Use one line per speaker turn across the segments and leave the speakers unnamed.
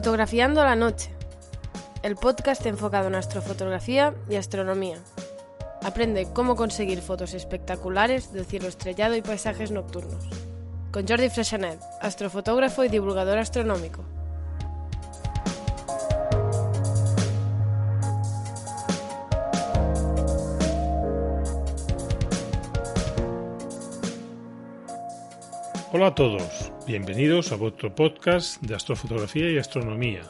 Fotografiando la noche, el podcast enfocado en astrofotografía y astronomía. Aprende cómo conseguir fotos espectaculares del cielo estrellado y paisajes nocturnos. Con Jordi Freshanet, astrofotógrafo y divulgador astronómico.
Hola a todos, bienvenidos a vuestro podcast de astrofotografía y astronomía.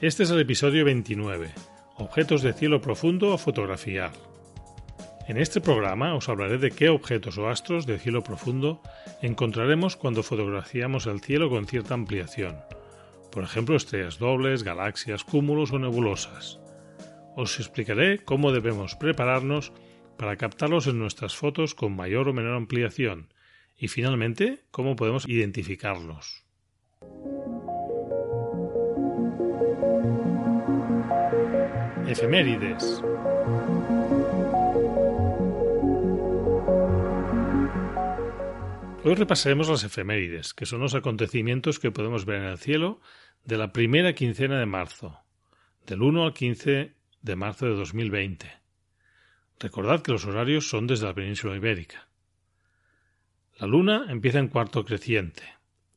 Este es el episodio 29, Objetos de cielo profundo a fotografiar. En este programa os hablaré de qué objetos o astros de cielo profundo encontraremos cuando fotografiamos el cielo con cierta ampliación, por ejemplo estrellas dobles, galaxias, cúmulos o nebulosas. Os explicaré cómo debemos prepararnos para captarlos en nuestras fotos con mayor o menor ampliación y finalmente, ¿cómo podemos identificarlos? Efemérides. Hoy repasaremos las efemérides, que son los acontecimientos que podemos ver en el cielo de la primera quincena de marzo, del 1 al 15 de marzo de 2020. Recordad que los horarios son desde la península ibérica. La luna empieza en cuarto creciente,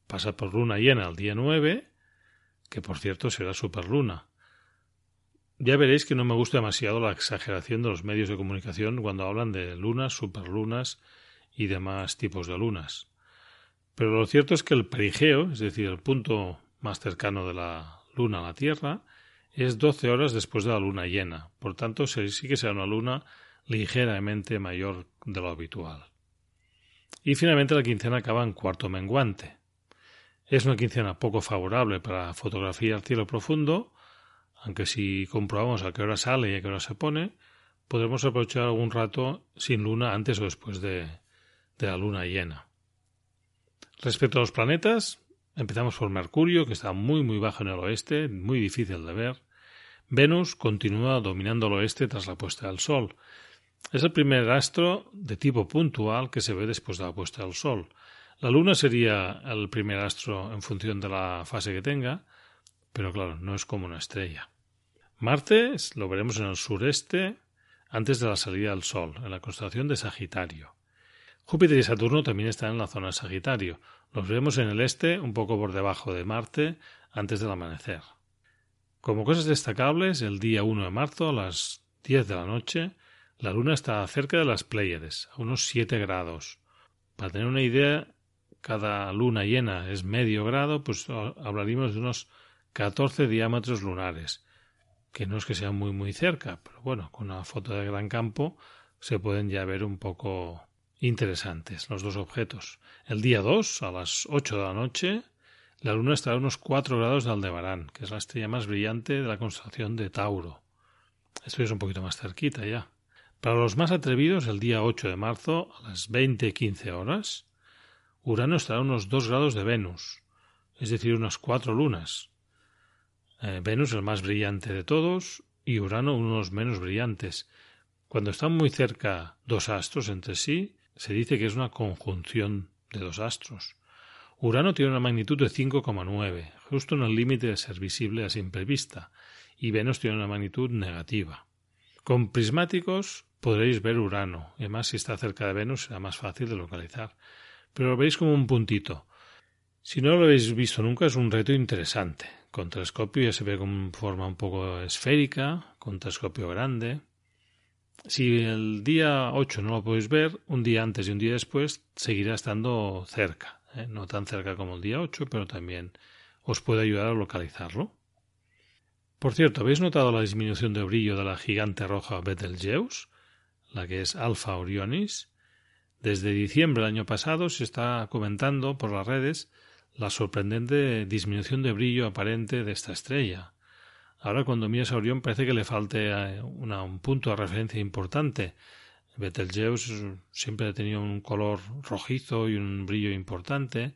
pasa por luna llena el día 9, que por cierto será superluna. Ya veréis que no me gusta demasiado la exageración de los medios de comunicación cuando hablan de lunas, superlunas y demás tipos de lunas. Pero lo cierto es que el perigeo, es decir, el punto más cercano de la luna a la Tierra, es 12 horas después de la luna llena. Por tanto, sí que será una luna ligeramente mayor de lo habitual. Y finalmente la quincena acaba en cuarto menguante. Es una quincena poco favorable para fotografiar cielo profundo, aunque si comprobamos a qué hora sale y a qué hora se pone, podremos aprovechar algún rato sin luna antes o después de, de la luna llena. Respecto a los planetas, empezamos por Mercurio, que está muy muy bajo en el oeste, muy difícil de ver. Venus continúa dominando el oeste tras la puesta del Sol, es el primer astro de tipo puntual que se ve después de la puesta del Sol. La Luna sería el primer astro en función de la fase que tenga, pero claro, no es como una estrella. Marte lo veremos en el sureste antes de la salida del Sol, en la constelación de Sagitario. Júpiter y Saturno también están en la zona de Sagitario. Los vemos en el este, un poco por debajo de Marte, antes del amanecer. Como cosas destacables, el día 1 de marzo a las 10 de la noche la Luna está cerca de las Pléyades, a unos 7 grados. Para tener una idea, cada luna llena es medio grado, pues hablaríamos de unos 14 diámetros lunares, que no es que sean muy muy cerca, pero bueno, con una foto de gran campo se pueden ya ver un poco interesantes los dos objetos. El día 2, a las 8 de la noche, la Luna estará a unos 4 grados de Aldebarán, que es la estrella más brillante de la constelación de Tauro. Esto es un poquito más cerquita ya. Para los más atrevidos, el día 8 de marzo, a las 20.15 horas, Urano estará a unos 2 grados de Venus, es decir, unas cuatro lunas. Eh, Venus el más brillante de todos y Urano unos menos brillantes. Cuando están muy cerca dos astros entre sí, se dice que es una conjunción de dos astros. Urano tiene una magnitud de 5,9, justo en el límite de ser visible a simple vista, y Venus tiene una magnitud negativa. Con prismáticos podréis ver Urano, y además si está cerca de Venus será más fácil de localizar, pero lo veis como un puntito. Si no lo habéis visto nunca es un reto interesante. Con telescopio ya se ve con forma un poco esférica, con telescopio grande. Si el día 8 no lo podéis ver, un día antes y un día después seguirá estando cerca. ¿eh? No tan cerca como el día 8, pero también os puede ayudar a localizarlo. Por cierto, ¿habéis notado la disminución de brillo de la gigante roja Betelgeuse? La que es Alpha Orionis. Desde diciembre del año pasado se está comentando por las redes la sorprendente disminución de brillo aparente de esta estrella. Ahora cuando miras a Orión parece que le falte eh, un punto de referencia importante. Betelgeuse siempre ha tenido un color rojizo y un brillo importante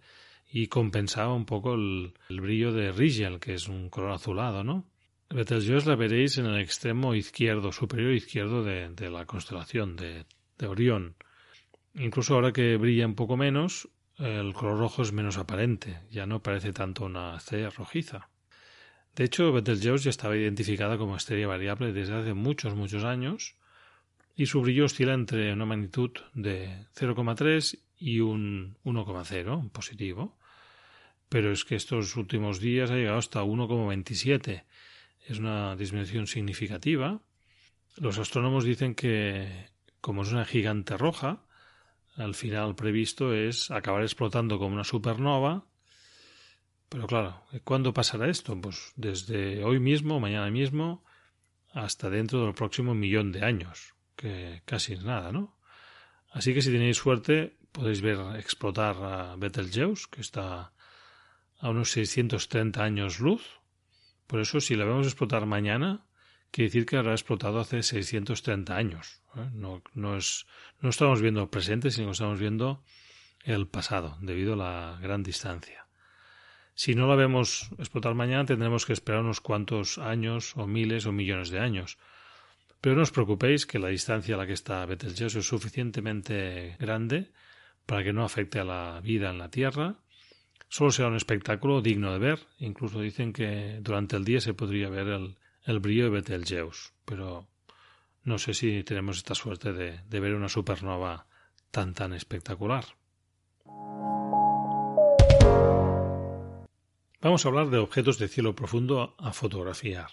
y compensaba un poco el, brillo de Rigel, que es un color azulado, ¿no? Betelgeuse la veréis en el extremo izquierdo, superior izquierdo de, la constelación de, de Orión. Incluso ahora que brilla un poco menos, el color rojo es menos aparente, ya no parece tanto una estrella rojiza. De hecho, Betelgeuse ya estaba identificada como estrella variable desde hace muchos, muchos años, y su brillo oscila entre una magnitud de 0,3 y un 1,0 positivo. Pero es que estos últimos días ha llegado hasta 1,27. Es una disminución significativa. Los astrónomos dicen que, como es una gigante roja, al final previsto es acabar explotando como una supernova. Pero claro, ¿cuándo pasará esto? Pues desde hoy mismo, mañana mismo, hasta dentro del próximo millón de años, que casi es nada, ¿no? Así que si tenéis suerte, podéis ver explotar a Betelgeuse, que está a unos 630 años luz. Por eso, si la vemos explotar mañana, quiere decir que habrá explotado hace 630 años. ¿eh? No, no, es, no estamos viendo el presente, sino que estamos viendo el pasado, debido a la gran distancia. Si no la vemos explotar mañana, tendremos que esperar unos cuantos años, o miles, o millones de años. Pero no os preocupéis que la distancia a la que está Betelgeuse es suficientemente grande para que no afecte a la vida en la Tierra. Solo será un espectáculo digno de ver. Incluso dicen que durante el día se podría ver el, el brillo de Betelgeuse, pero no sé si tenemos esta suerte de, de ver una supernova tan tan espectacular. Vamos a hablar de objetos de cielo profundo a fotografiar.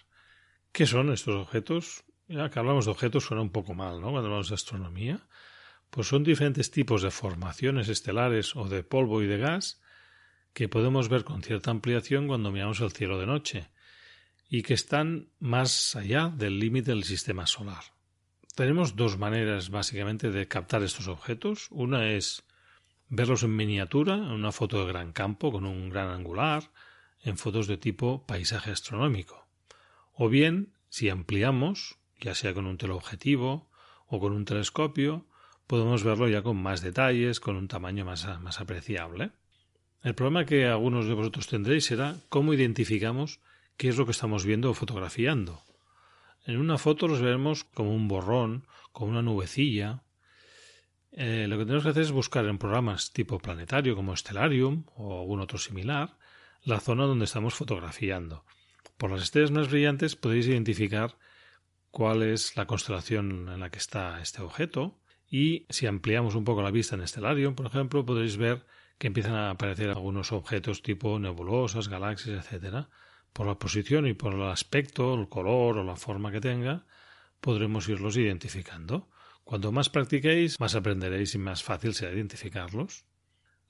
¿Qué son estos objetos? Ya que hablamos de objetos suena un poco mal, ¿no? Cuando hablamos de astronomía. Pues son diferentes tipos de formaciones estelares o de polvo y de gas que podemos ver con cierta ampliación cuando miramos el cielo de noche y que están más allá del límite del sistema solar. Tenemos dos maneras básicamente de captar estos objetos. Una es verlos en miniatura, en una foto de gran campo con un gran angular, en fotos de tipo paisaje astronómico. O bien, si ampliamos, ya sea con un teleobjetivo o con un telescopio, podemos verlo ya con más detalles, con un tamaño más, más apreciable. El problema que algunos de vosotros tendréis será cómo identificamos qué es lo que estamos viendo o fotografiando. En una foto los vemos como un borrón, como una nubecilla. Eh, lo que tenemos que hacer es buscar en programas tipo planetario como Stellarium o algún otro similar la zona donde estamos fotografiando. Por las estrellas más brillantes podéis identificar cuál es la constelación en la que está este objeto y si ampliamos un poco la vista en Stellarium, por ejemplo, podréis ver que empiezan a aparecer algunos objetos tipo nebulosas, galaxias, etcétera, por la posición y por el aspecto, el color o la forma que tenga, podremos irlos identificando. Cuanto más practiquéis, más aprenderéis y más fácil será identificarlos.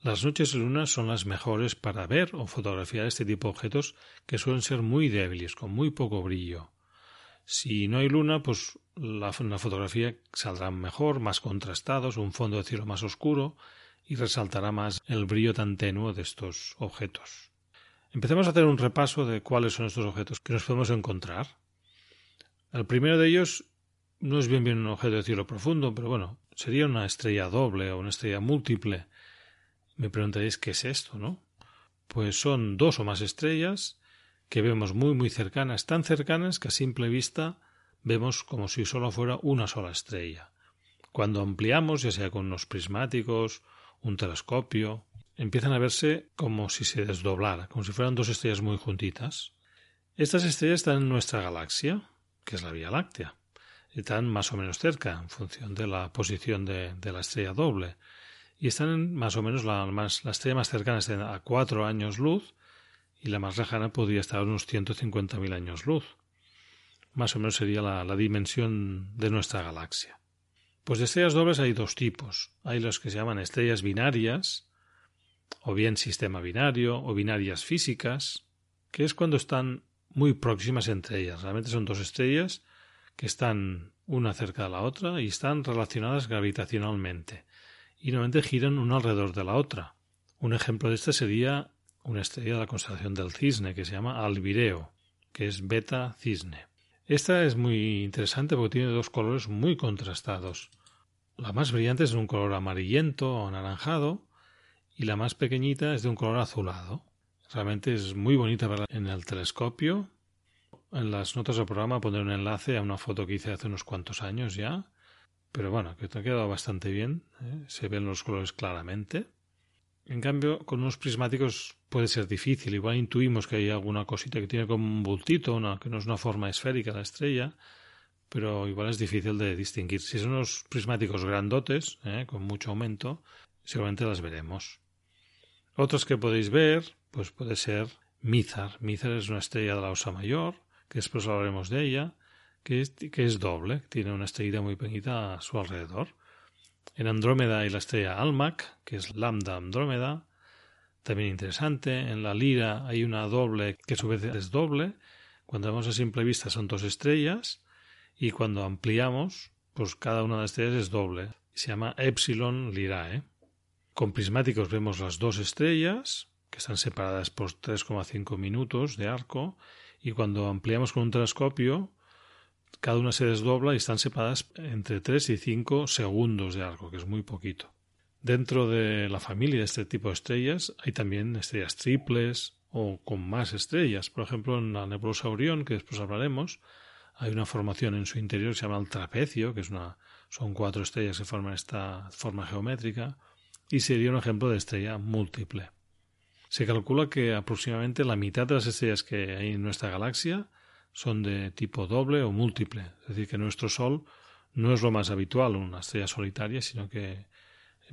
Las noches de luna son las mejores para ver o fotografiar este tipo de objetos que suelen ser muy débiles, con muy poco brillo. Si no hay luna, pues la fotografía saldrá mejor, más contrastados, un fondo de cielo más oscuro y resaltará más el brillo tan tenue de estos objetos. Empecemos a hacer un repaso de cuáles son estos objetos que nos podemos encontrar. El primero de ellos no es bien bien un objeto de cielo profundo, pero bueno, sería una estrella doble o una estrella múltiple. Me preguntaréis qué es esto, ¿no? Pues son dos o más estrellas que vemos muy muy cercanas, tan cercanas que a simple vista vemos como si solo fuera una sola estrella. Cuando ampliamos, ya sea con unos prismáticos, un telescopio, empiezan a verse como si se desdoblara, como si fueran dos estrellas muy juntitas. Estas estrellas están en nuestra galaxia, que es la Vía Láctea. Están más o menos cerca, en función de la posición de, la estrella doble. Y están más o menos la, más, la estrella más cercana a cuatro años luz y la más lejana podría estar a unos 150.000 años luz. Más o menos sería la dimensión de nuestra galaxia. Pues de estrellas dobles hay dos tipos. Hay los que se llaman estrellas binarias, o bien sistema binario o binarias físicas, que es cuando están muy próximas entre ellas. Realmente son dos estrellas que están una cerca de la otra y están relacionadas gravitacionalmente y normalmente giran una alrededor de la otra. Un ejemplo de este sería una estrella de la constelación del cisne que se llama Albireo, que es beta cisne. Esta es muy interesante porque tiene dos colores muy contrastados. La más brillante es de un color amarillento o anaranjado y la más pequeñita es de un color azulado. Realmente es muy bonita en el telescopio. En las notas del programa pondré un enlace a una foto que hice hace unos cuantos años ya. Pero bueno, que te ha quedado bastante bien. ¿eh? Se ven los colores claramente. En cambio, con unos prismáticos puede ser difícil. Igual intuimos que hay alguna cosita que tiene como un bultito, que no es una forma esférica la estrella, pero igual es difícil de distinguir. Si son unos prismáticos grandotes, ¿eh? con mucho aumento, seguramente las veremos. Otras que podéis ver, pues puede ser Mizar. Mizar es una estrella de la Osa Mayor, que después hablaremos de ella, que es, que doble, tiene una estrella muy pequeñita a su alrededor. En Andrómeda hay la estrella Almac, que es Lambda Andrómeda, también interesante. En la Lira hay una doble que a su vez es doble. Cuando vemos a simple vista son dos estrellas y cuando ampliamos, pues cada una de las estrellas es doble. Se llama Epsilon Lirae. Con prismáticos vemos las dos estrellas, que están separadas por 3,5 minutos de arco, y cuando ampliamos con un telescopio, cada una se desdobla y están separadas entre 3 y 5 segundos de arco, que es muy poquito. Dentro de la familia de este tipo de estrellas hay también estrellas triples o con más estrellas. Por ejemplo, en la nebulosa Orión, que después hablaremos, hay una formación en su interior que se llama el trapecio, que es una, son cuatro estrellas que forman esta forma geométrica, y sería un ejemplo de estrella múltiple. Se calcula que aproximadamente la mitad de las estrellas que hay en nuestra galaxia son de tipo doble o múltiple. Es decir, que nuestro Sol no es lo más habitual, una estrella solitaria, sino que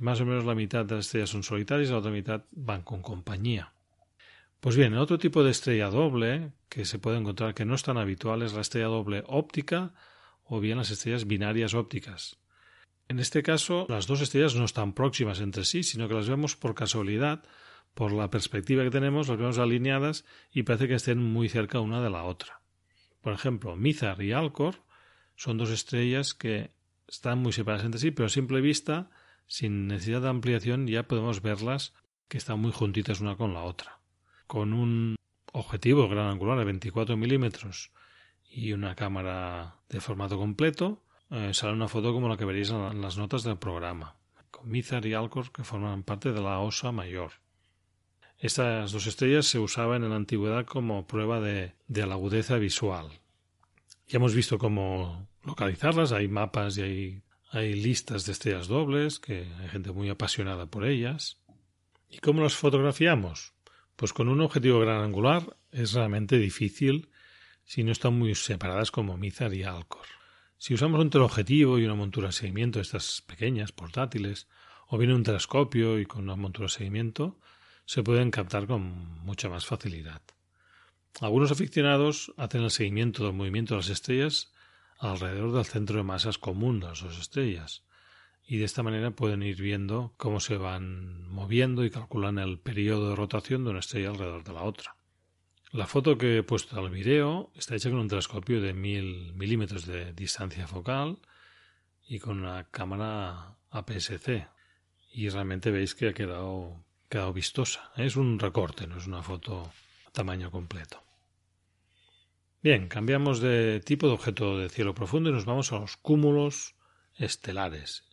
más o menos la mitad de las estrellas son solitarias y la otra mitad van con compañía. Pues bien, otro tipo de estrella doble que se puede encontrar que no es tan habitual es la estrella doble óptica o bien las estrellas binarias ópticas. En este caso, las dos estrellas no están próximas entre sí, sino que las vemos por casualidad, por la perspectiva que tenemos, las vemos alineadas y parece que estén muy cerca una de la otra. Por ejemplo, Mizar y Alcor son dos estrellas que están muy separadas entre sí, pero a simple vista, sin necesidad de ampliación, ya podemos verlas que están muy juntitas una con la otra. Con un objetivo gran angular de 24 milímetros y una cámara de formato completo, eh, sale una foto como la que veréis en las notas del programa, con Mizar y Alcor que forman parte de la Osa Mayor. Estas dos estrellas se usaban en la antigüedad como prueba de, de la agudeza visual. Ya hemos visto cómo localizarlas, hay mapas y hay, hay listas de estrellas dobles, que hay gente muy apasionada por ellas. ¿Y cómo las fotografiamos? Pues con un objetivo gran angular es realmente difícil si no están muy separadas como Mizar y Alcor. Si usamos un teleobjetivo y una montura de seguimiento, estas pequeñas, portátiles, o bien un telescopio y con una montura de seguimiento, se pueden captar con mucha más facilidad. Algunos aficionados hacen el seguimiento del movimiento de las estrellas alrededor del centro de masas común de las dos estrellas, y de esta manera pueden ir viendo cómo se van moviendo y calculan el periodo de rotación de una estrella alrededor de la otra. La foto que he puesto al video está hecha con un telescopio de 1000 milímetros de distancia focal y con una cámara APS-C. Y realmente veis que ha quedado quedado vistosa. Es un recorte, no es una foto tamaño completo. Bien, cambiamos de tipo de objeto de cielo profundo y nos vamos a los cúmulos estelares.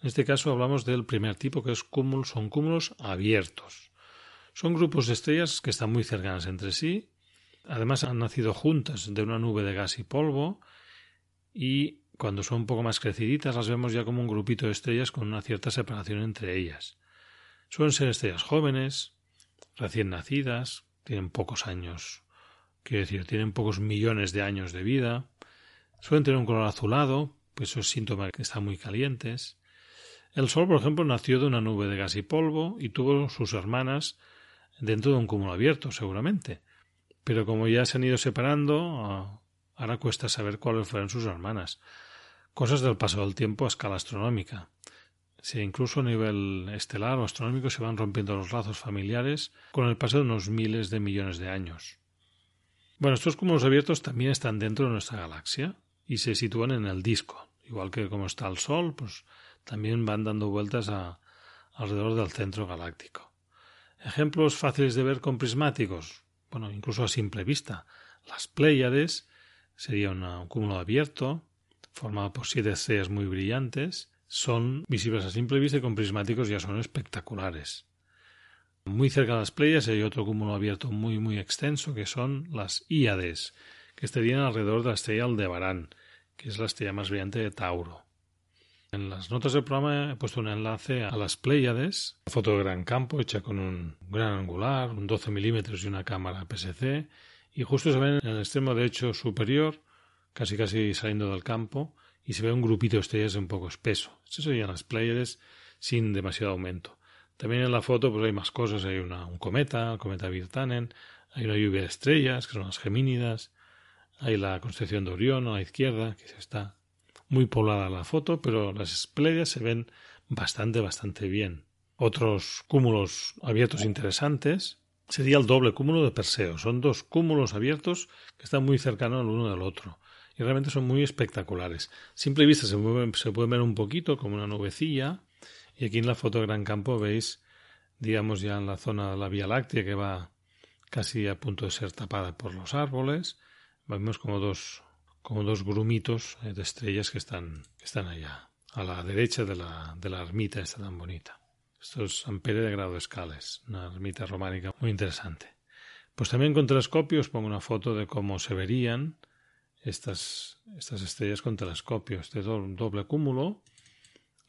En este caso hablamos del primer tipo que es cúmulos, son cúmulos abiertos. Son grupos de estrellas que están muy cercanas entre sí. Además han nacido juntas de una nube de gas y polvo y cuando son un poco más creciditas las vemos ya como un grupito de estrellas con una cierta separación entre ellas. Suelen ser estrellas jóvenes, recién nacidas, tienen pocos años, quiero decir, tienen pocos millones de años de vida, suelen tener un color azulado, pues eso es síntoma de que están muy calientes. El Sol, por ejemplo, nació de una nube de gas y polvo y tuvo sus hermanas dentro de un cúmulo abierto, seguramente. Pero como ya se han ido separando, ah, ahora cuesta saber cuáles fueron sus hermanas. Cosas del paso del tiempo a escala astronómica. Si incluso a nivel estelar o astronómico se van rompiendo los lazos familiares con el paso de unos miles de millones de años. Bueno, estos cúmulos abiertos también están dentro de nuestra galaxia y se sitúan en el disco. igual que como está el Sol, pues también van dando vueltas a, alrededor del centro galáctico. Ejemplos fáciles de ver con prismáticos, bueno, incluso a simple vista. Las Pléyades sería un cúmulo abierto, formado por siete estrellas muy brillantes, son visibles a simple vista y con prismáticos ya son espectaculares. Muy cerca de las Pléyades hay otro cúmulo abierto muy muy extenso que son las Íades, que estarían alrededor de la estrella Aldebarán, que es la estrella más brillante de Tauro. En las notas del programa he puesto un enlace a las Pléyades, foto de gran campo hecha con un gran angular, un 12 milímetros y una cámara PSC, y justo se ve en el extremo derecho superior, casi casi saliendo del campo, y se ve un grupito de estrellas un poco espeso. Estas serían las Pléyades sin demasiado aumento. También en la foto pues hay más cosas, hay una, un cometa, el cometa Virtanen, hay una lluvia de estrellas, que son las Gemínidas, hay la constelación de Orión a la izquierda, que está muy poblada la foto, pero las Pleiades se ven bastante, bastante bien. Otros cúmulos abiertos interesantes sería el doble cúmulo de Perseo. Son dos cúmulos abiertos que están muy cercanos el uno del otro y realmente son muy espectaculares. Simple vista se, pueden, se pueden ver un poquito como una nubecilla y aquí en la foto de gran campo veis, digamos ya en la zona de la Vía Láctea que va casi a punto de ser tapada por los árboles, vemos como dos como dos grumitos eh, de estrellas que están, están allá, a la derecha de la, de la ermita esta tan bonita. Esto es San Pere de Grado Escales, una ermita románica muy interesante. Pues también con telescopio os pongo una foto de cómo se verían estas, estas estrellas con telescopio. Este doble cúmulo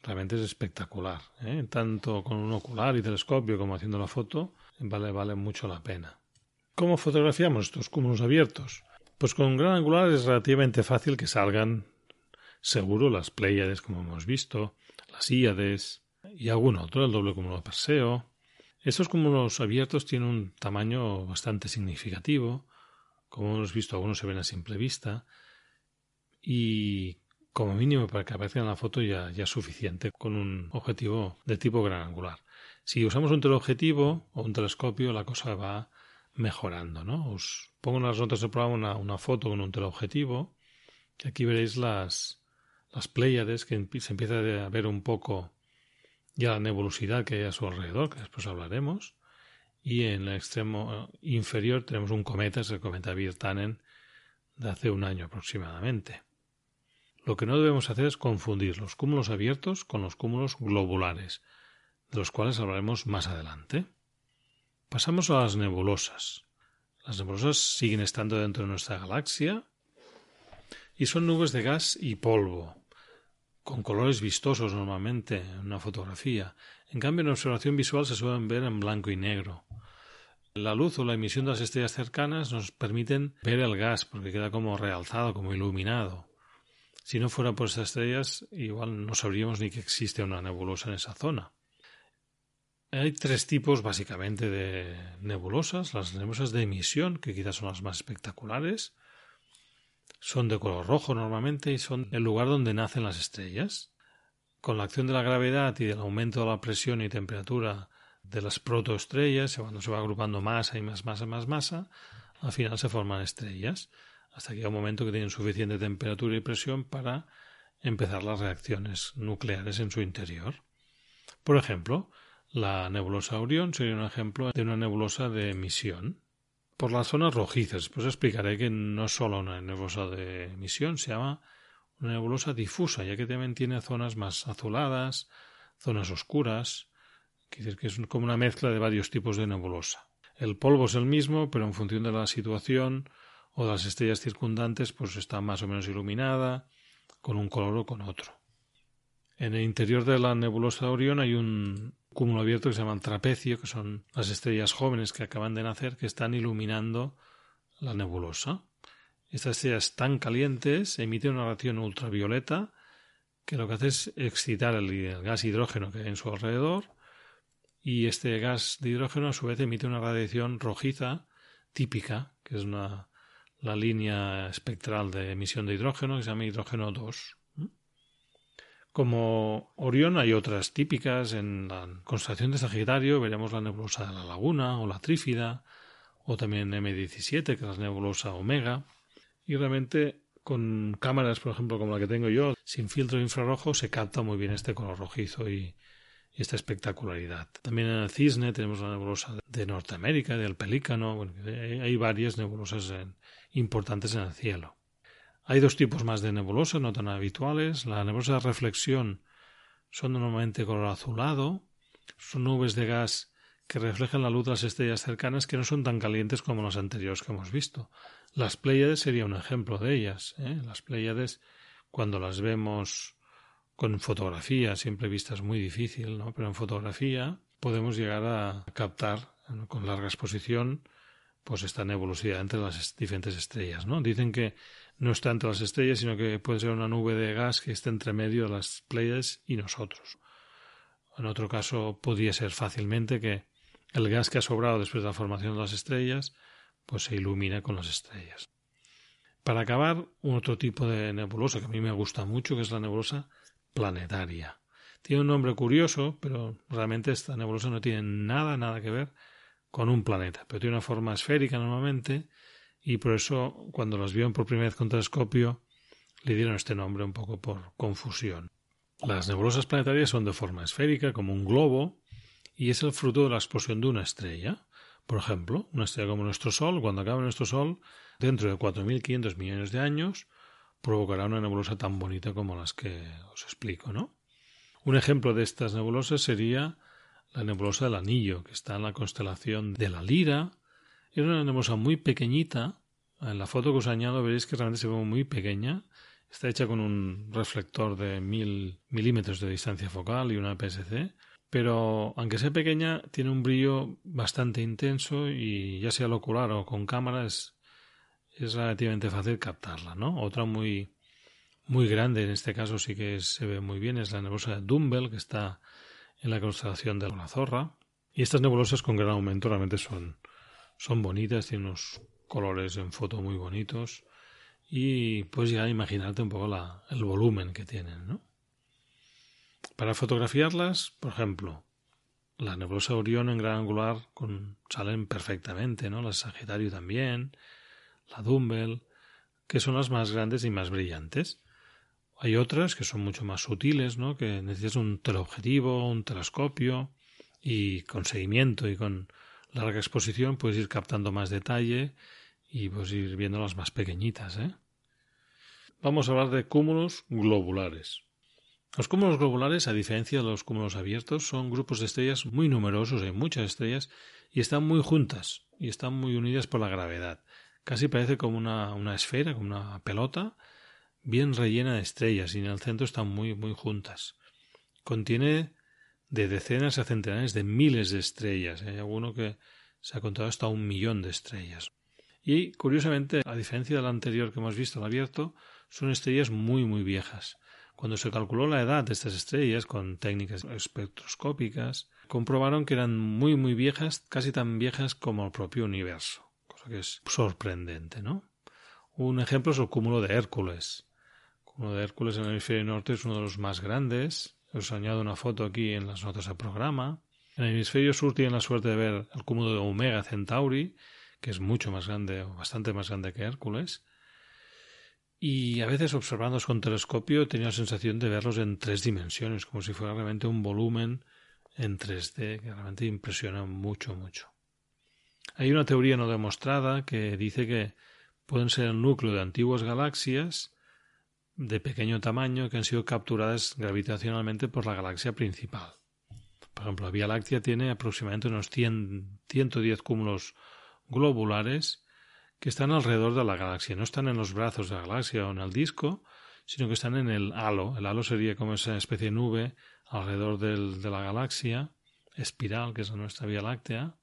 realmente es espectacular. ¿eh? Tanto con un ocular y telescopio como haciendo la foto, vale, vale mucho la pena. ¿Cómo fotografiamos estos cúmulos abiertos? Pues con gran angular es relativamente fácil que salgan seguro las Pléyades, como hemos visto, las Íades y algún otro, el doble cúmulo de Perseo. Estos cúmulos abiertos tienen un tamaño bastante significativo, como hemos visto, algunos se ven a simple vista, y como mínimo para que aparezca en la foto ya, ya es suficiente con un objetivo de tipo gran angular. Si usamos un teleobjetivo o un telescopio, la cosa va mejorando, ¿no? Os pongo en las notas del programa una, una foto con un teleobjetivo, que aquí veréis las, las Pléyades, que se empieza a ver un poco ya la nebulosidad que hay a su alrededor, que después hablaremos, y en el extremo eh, inferior tenemos un cometa, es el cometa Virtanen, de hace un año aproximadamente. Lo que no debemos hacer es confundir los cúmulos abiertos con los cúmulos globulares, de los cuales hablaremos más adelante. Pasamos a las nebulosas. Las nebulosas siguen estando dentro de nuestra galaxia y son nubes de gas y polvo, con colores vistosos normalmente en una fotografía. En cambio, en observación visual se suelen ver en blanco y negro. La luz o la emisión de las estrellas cercanas nos permiten ver el gas porque queda como realzado, como iluminado. Si no fuera por esas estrellas, igual no sabríamos ni que existe una nebulosa en esa zona. Hay tres tipos básicamente de nebulosas. Las nebulosas de emisión, que quizás son las más espectaculares, son de color rojo normalmente y son el lugar donde nacen las estrellas. Con la acción de la gravedad y del aumento de la presión y temperatura de las protoestrellas, cuando se va agrupando masa y más masa, más masa, al final se forman estrellas, hasta que llega un momento que tienen suficiente temperatura y presión para empezar las reacciones nucleares en su interior. Por ejemplo, la nebulosa Orión sería un ejemplo de una nebulosa de emisión. Por las zonas rojizas, pues explicaré que no es solo una nebulosa de emisión, se llama una nebulosa difusa, ya que también tiene zonas más azuladas, zonas oscuras, que es como una mezcla de varios tipos de nebulosa. El polvo es el mismo, pero en función de la situación o de las estrellas circundantes, pues está más o menos iluminada, con un color o con otro. En el interior de la nebulosa de Orión hay un cúmulo abierto que se llama el trapecio, que son las estrellas jóvenes que acaban de nacer que están iluminando la nebulosa. Estas estrellas tan calientes emiten una radiación ultravioleta que lo que hace es excitar el, gas hidrógeno que hay en su alrededor y este gas de hidrógeno a su vez emite una radiación rojiza típica, que es una, la línea espectral de emisión de hidrógeno que se llama hidrógeno 2. Como Orión hay otras típicas en la constelación de Sagitario, veremos la nebulosa de la Laguna o la Trífida, o también M17, que es la nebulosa Omega, y realmente con cámaras, por ejemplo, como la que tengo yo, sin filtro infrarrojo, se capta muy bien este color rojizo y, esta espectacularidad. También en el cisne tenemos la nebulosa de Norteamérica, del pelícano, bueno, hay varias nebulosas importantes en el cielo. Hay dos tipos más de nebulosas, no tan habituales. La nebulosa de reflexión son normalmente color azulado, son nubes de gas que reflejan la luz de las estrellas cercanas que no son tan calientes como las anteriores que hemos visto. Las Pléyades sería un ejemplo de ellas. ¿eh? Las Pléyades, cuando las vemos con fotografía, siempre vista es muy difícil, ¿no? pero en fotografía podemos llegar a captar con larga exposición pues esta nebulosidad entre las diferentes estrellas. ¿no? Dicen que no está entre las estrellas, sino que puede ser una nube de gas que esté entre medio de las Pléyades y nosotros. En otro caso, podría ser fácilmente que el gas que ha sobrado después de la formación de las estrellas pues se ilumina con las estrellas. Para acabar, un otro tipo de nebulosa que a mí me gusta mucho, que es la nebulosa planetaria. Tiene un nombre curioso, pero realmente esta nebulosa no tiene nada, nada que ver con un planeta, pero tiene una forma esférica normalmente y por eso cuando las vieron por primera vez con telescopio le dieron este nombre un poco por confusión. Las nebulosas planetarias son de forma esférica, como un globo, y es el fruto de la explosión de una estrella. Por ejemplo, una estrella como nuestro Sol, cuando acabe nuestro Sol, dentro de 4.500 millones de años, provocará una nebulosa tan bonita como las que os explico, ¿no? Un ejemplo de estas nebulosas sería la nebulosa del Anillo, que está en la constelación de la Lira. Es una nebulosa muy pequeñita. En la foto que os añado veréis que realmente se ve muy pequeña. Está hecha con un reflector de mil milímetros de distancia focal y una PSC pero aunque sea pequeña, tiene un brillo bastante intenso y ya sea al ocular o con cámara es, relativamente fácil captarla, ¿no? Otra muy, muy grande, en este caso sí que se ve muy bien, es la nebulosa de Dumbbell, que está en la constelación de la Zorra. Y estas nebulosas con gran aumento realmente son, son bonitas, tienen unos colores en foto muy bonitos y pues ya imaginarte un poco la, el volumen que tienen, ¿no? Para fotografiarlas, por ejemplo, la nebulosa Orión en gran angular con, salen perfectamente, ¿no? La Sagitario también, la Dumbbell, que son las más grandes y más brillantes. Hay otras que son mucho más sutiles, ¿no? Que necesitas un teleobjetivo, un telescopio y con seguimiento y con larga exposición puedes ir captando más detalle y pues ir viendo las más pequeñitas, ¿eh? Vamos a hablar de cúmulos globulares. Los cúmulos globulares, a diferencia de los cúmulos abiertos, son grupos de estrellas muy numerosos, hay muchas estrellas, y están muy juntas, y están muy unidas por la gravedad. Casi parece como una, una esfera, como una pelota, bien rellena de estrellas, y en el centro están muy, muy juntas. Contiene de decenas a centenares de miles de estrellas. Hay alguno que se ha contado hasta un millón de estrellas. Y, curiosamente, a diferencia del anterior que hemos visto, el abierto, son estrellas muy, muy viejas. Cuando se calculó la edad de estas estrellas con técnicas espectroscópicas, comprobaron que eran muy muy viejas, casi tan viejas como el propio universo, cosa que es sorprendente, ¿no? Un ejemplo es el cúmulo de Hércules. El cúmulo de Hércules en el hemisferio norte es uno de los más grandes. Os añado una foto aquí en las notas del programa. En el hemisferio sur tienen la suerte de ver el cúmulo de Omega Centauri, que es mucho más grande o bastante más grande que Hércules y a veces observándolos con telescopio tenía la sensación de verlos en tres dimensiones, como si fuera realmente un volumen en 3D que realmente impresiona mucho, mucho. Hay una teoría no demostrada que dice que pueden ser el núcleo de antiguas galaxias de pequeño tamaño que han sido capturadas gravitacionalmente por la galaxia principal. Por ejemplo, la Vía Láctea tiene aproximadamente unos 100, 110 cúmulos globulares que están alrededor de la galaxia. No están en los brazos de la galaxia o en el disco, sino que están en el halo. El halo sería como esa especie de nube alrededor de la galaxia, espiral, que es nuestra Vía Láctea,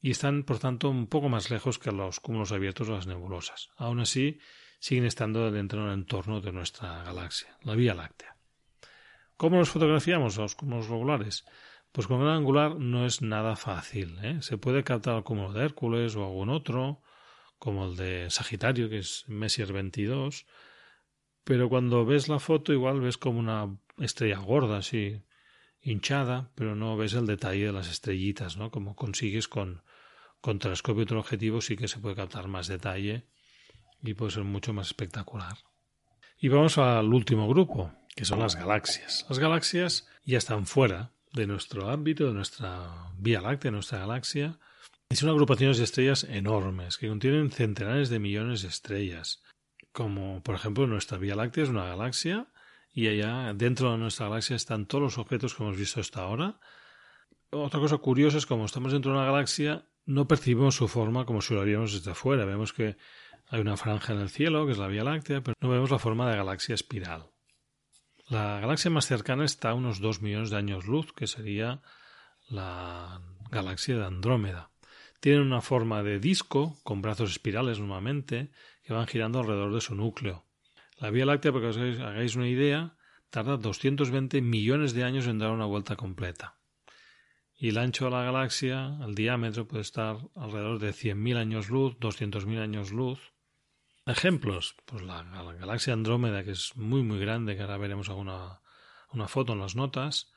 y están, por tanto, un poco más lejos que los cúmulos abiertos o las nebulosas. Aún así, siguen estando dentro del entorno de nuestra galaxia, la Vía Láctea. ¿Cómo los fotografiamos los cúmulos globulares? Pues con gran angular no es nada fácil. ¿eh? Se puede captar el cúmulo de Hércules o algún otro, como el de Sagitario, que es Messier 22, pero cuando ves la foto igual ves como una estrella gorda, así hinchada, pero no ves el detalle de las estrellitas, ¿no? Como consigues con, con telescopio objetivo sí que se puede captar más detalle y puede ser mucho más espectacular. Y vamos al último grupo, que son las galaxias. Las galaxias ya están fuera de nuestro ámbito, de nuestra Vía Láctea, de nuestra galaxia. Y son agrupaciones de estrellas enormes, que contienen centenares de millones de estrellas. Como por ejemplo nuestra Vía Láctea es una galaxia y allá dentro de nuestra galaxia están todos los objetos que hemos visto hasta ahora. Otra cosa curiosa es como estamos dentro de una galaxia, no percibimos su forma como si lo haríamos desde afuera. Vemos que hay una franja en el cielo, que es la Vía Láctea, pero no vemos la forma de galaxia espiral. La galaxia más cercana está a unos 2 millones de años luz, que sería la galaxia de Andrómeda. Tiene una forma de disco, con brazos espirales normalmente, que van girando alrededor de su núcleo. La Vía Láctea, para que os hagáis una idea, tarda 220 millones de años en dar una vuelta completa. Y el ancho de la galaxia, el diámetro, puede estar alrededor de 100.000 años luz, 200.000 años luz. Ejemplos, pues la, galaxia Andrómeda, que es muy muy grande, que ahora veremos alguna una foto en las notas,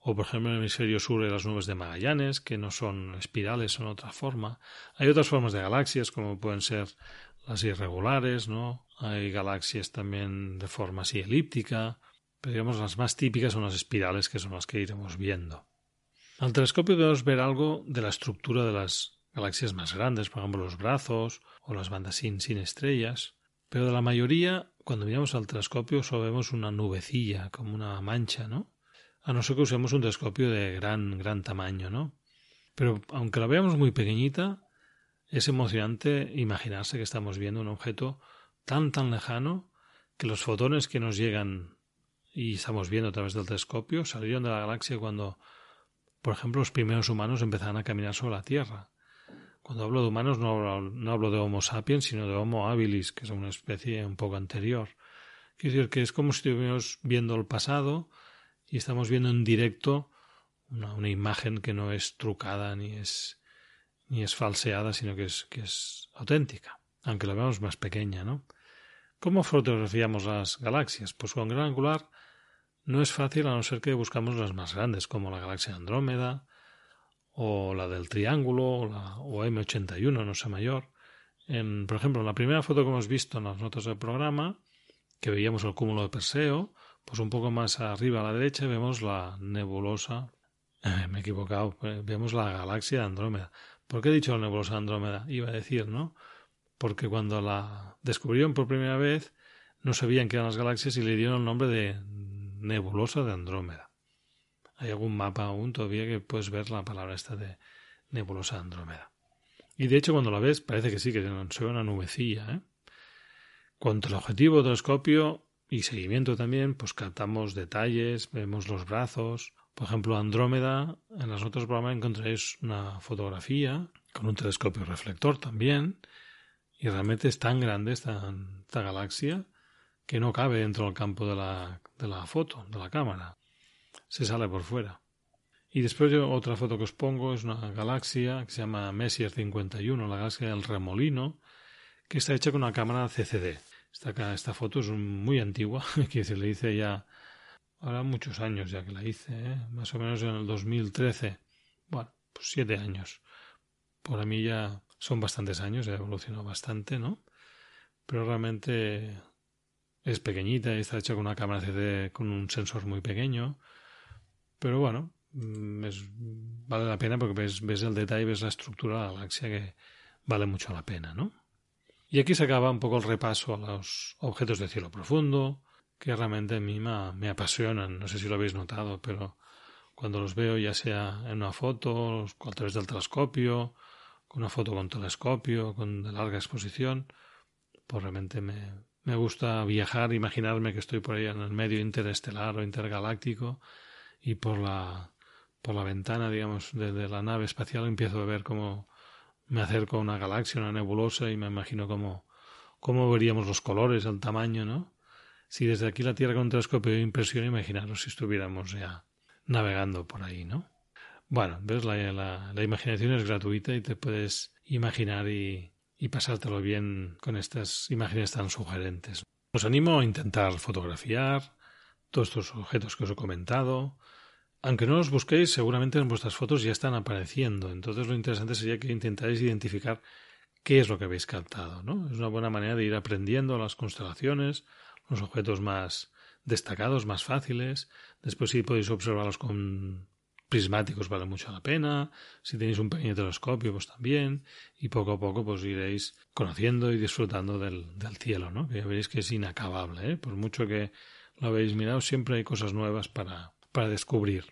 o por ejemplo en el hemisferio sur de las nubes de Magallanes, que no son espirales, son otra forma. Hay otras formas de galaxias, como pueden ser las irregulares, ¿no? Hay galaxias también de forma así elíptica, pero digamos las más típicas son las espirales, que son las que iremos viendo. Al telescopio podemos ver algo de la estructura de las galaxias más grandes, por ejemplo los brazos o las bandas sin, sin estrellas, pero de la mayoría, cuando miramos al telescopio, solo vemos una nubecilla, como una mancha, ¿no? A no ser que usemos un telescopio de gran, gran tamaño, ¿no? Pero aunque la veamos muy pequeñita, es emocionante imaginarse que estamos viendo un objeto tan, tan lejano que los fotones que nos llegan y estamos viendo a través del telescopio salieron de la galaxia cuando, por ejemplo, los primeros humanos empezaron a caminar sobre la Tierra. Cuando hablo de humanos no hablo, no hablo de Homo sapiens, sino de Homo habilis, que es una especie un poco anterior. Quiero decir que es como si estuviéramos viendo el pasado y estamos viendo en directo una, imagen que no es trucada ni es, ni es falseada, sino que es, que es auténtica, aunque la veamos más pequeña, ¿no? ¿Cómo fotografiamos las galaxias? Pues con gran angular no es fácil a no ser que buscamos las más grandes, como la galaxia Andrómeda, o la del triángulo o, la, o M81, no sé mayor. En, por ejemplo, en la primera foto que hemos visto en las notas del programa, que veíamos el cúmulo de Perseo, pues un poco más arriba a la derecha vemos la nebulosa. Eh, me he equivocado, eh, vemos la galaxia de Andrómeda. ¿Por qué he dicho la nebulosa de Andrómeda? Iba a decir, ¿no? Porque cuando la descubrieron por primera vez, no sabían qué eran las galaxias y le dieron el nombre de nebulosa de Andrómeda. Hay algún mapa aún todavía que puedes ver la palabra esta de nebulosa Andrómeda. Y de hecho cuando la ves parece que sí, que se ve una nubecilla. ¿eh? Cuanto el objetivo telescopio y seguimiento también, pues captamos detalles, vemos los brazos. Por ejemplo, Andrómeda, en las otros programas encontráis una fotografía con un telescopio reflector también. Y realmente es tan grande esta, esta galaxia que no cabe dentro del campo de la, de la foto, de la cámara se sale por fuera. Y después yo, otra foto que os pongo es una galaxia que se llama Messier 51, la galaxia del remolino, que está hecha con una cámara CCD. Esta, esta foto es muy antigua, que se le hice ya ahora muchos años ya que la hice, ¿eh? más o menos en el 2013. Bueno, pues siete años. Por mí ya son bastantes años, ha evolucionado bastante, ¿no? Pero realmente es pequeñita y está hecha con una cámara CCD con un sensor muy pequeño pero bueno, mm, vale la pena porque ves, ves el detalle, ves la estructura de la galaxia que vale mucho la pena, ¿no? Y aquí se acaba un poco el repaso a los objetos de cielo profundo, que realmente a mí me, apasionan. No sé si lo habéis notado, pero cuando los veo, ya sea en una foto, a través del telescopio, con una foto con telescopio, con de larga exposición, pues realmente me, me gusta viajar, imaginarme que estoy por ahí en el medio interestelar o intergaláctico y por la, por la ventana, digamos, desde la nave espacial empiezo a ver cómo me acerco a una galaxia, una nebulosa y me imagino cómo, cómo veríamos los colores, el tamaño, ¿no? Si desde aquí la Tierra con un telescopio impresiona, imaginaros si estuviéramos ya navegando por ahí, ¿no? Bueno, ves, la, la, imaginación es gratuita y te puedes imaginar y, y pasártelo bien con estas imágenes tan sugerentes. Os animo a intentar fotografiar todos estos objetos que os he comentado, aunque no los busquéis, seguramente en vuestras fotos ya están apareciendo. Entonces lo interesante sería que intentáis identificar qué es lo que habéis captado, ¿no? Es una buena manera de ir aprendiendo las constelaciones, los objetos más destacados, más fáciles. Después si podéis observarlos con prismáticos vale mucho la pena. Si tenéis un pequeño telescopio, pues también. Y poco a poco pues iréis conociendo y disfrutando del, cielo, ¿no? Que ya veréis que es inacabable, ¿eh? Por mucho que lo habéis mirado, siempre hay cosas nuevas para, para descubrir.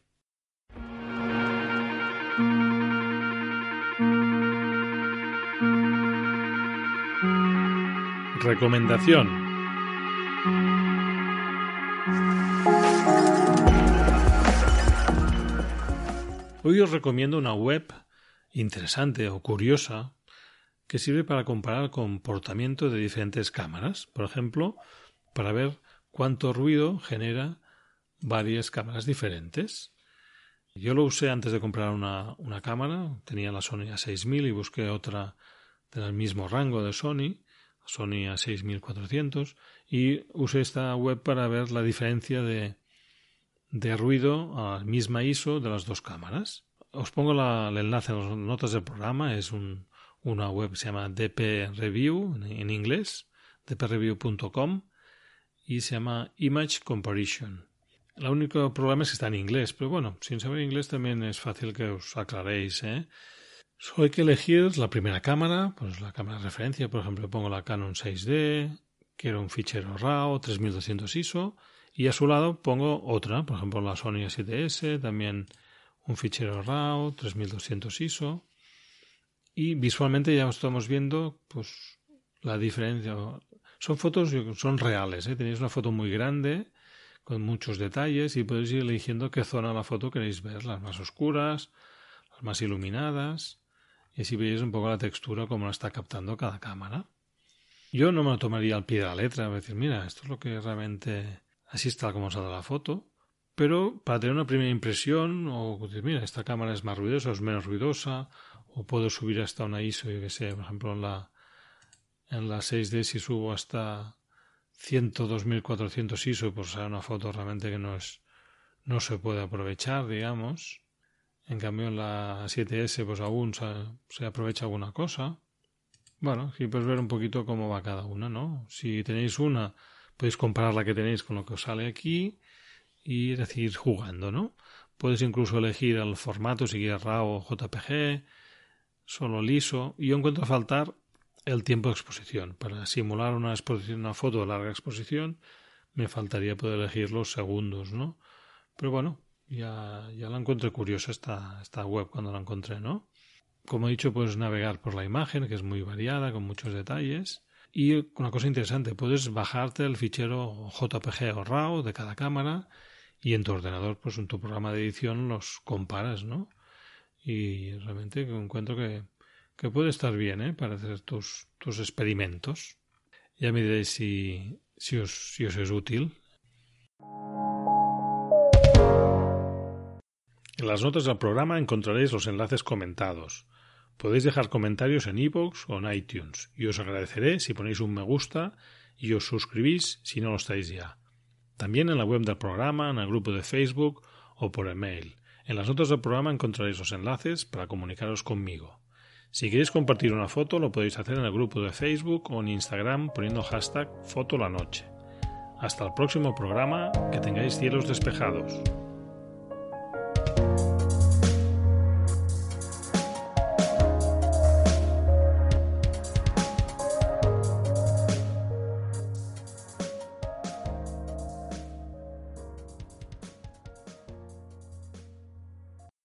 Recomendación. Hoy os recomiendo una web interesante o curiosa que sirve para comparar comportamiento de diferentes cámaras. Por ejemplo, para ver cuánto ruido genera varias cámaras diferentes. Yo lo usé antes de comprar una, una cámara, tenía la Sony A6000 y busqué otra del mismo rango de Sony, Sony A6400, y usé esta web para ver la diferencia de, de ruido a misma ISO de las dos cámaras. Os pongo la, el enlace en las notas del programa, es un, una web que se llama DP Review en inglés, dpreview.com y se llama Image Comparison. El único problema es que está en inglés, pero bueno, sin saber inglés también es fácil que os aclaréis. ¿eh? Hay que elegir la primera cámara, pues la cámara de referencia, por ejemplo, pongo la Canon 6D, quiero un fichero RAW 3200 ISO y a su lado pongo otra, por ejemplo la Sony A7S, también un fichero RAW 3200 ISO y visualmente ya estamos viendo pues la diferencia son fotos, son reales, ¿eh? tenéis una foto muy grande, con muchos detalles, y podéis ir eligiendo qué zona de la foto queréis ver, las más oscuras, las más iluminadas, y así veis un poco la textura como la está captando cada cámara. Yo no me lo tomaría al pie de la letra, decir, mira, esto es lo que realmente así está como se la foto, pero para tener una primera impresión, o decir, mira, esta cámara es más ruidosa o es menos ruidosa, o puedo subir hasta una ISO, yo que sé, por ejemplo, en la en la 6D si subo hasta 102.400 ISO, pues será una foto realmente que no es no se puede aprovechar, digamos. En cambio en la 7S pues aún se, aprovecha alguna cosa. Bueno, aquí puedes ver un poquito cómo va cada una, ¿no? Si tenéis una, podéis comparar la que tenéis con lo que os sale aquí y decir jugando, ¿no? Puedes incluso elegir el formato, si quieres RAW o JPG, solo liso. Y yo encuentro faltar el tiempo de exposición. Para simular una exposición, una foto de larga exposición, me faltaría poder elegir los segundos, ¿no? Pero bueno, ya, ya la encontré curiosa esta, esta web cuando la encontré, ¿no? Como he dicho, puedes navegar por la imagen, que es muy variada, con muchos detalles. Y una cosa interesante, puedes bajarte el fichero JPG o RAW de cada cámara y en tu ordenador, pues en tu programa de edición los comparas, ¿no? Y realmente encuentro que, que puede estar bien ¿eh? para hacer tus, tus experimentos. Ya me diréis si, si, os, si os es útil. En las notas del programa encontraréis los enlaces comentados. Podéis dejar comentarios en iVoox o en iTunes y os agradeceré si ponéis un me gusta y os suscribís si no lo estáis ya. También en la web del programa, en el grupo de Facebook o por email. En las notas del programa encontraréis los enlaces para comunicaros conmigo. Si queréis compartir una foto lo podéis hacer en el grupo de Facebook o en Instagram poniendo hashtag fotolanoche. Hasta el próximo programa, que tengáis cielos despejados.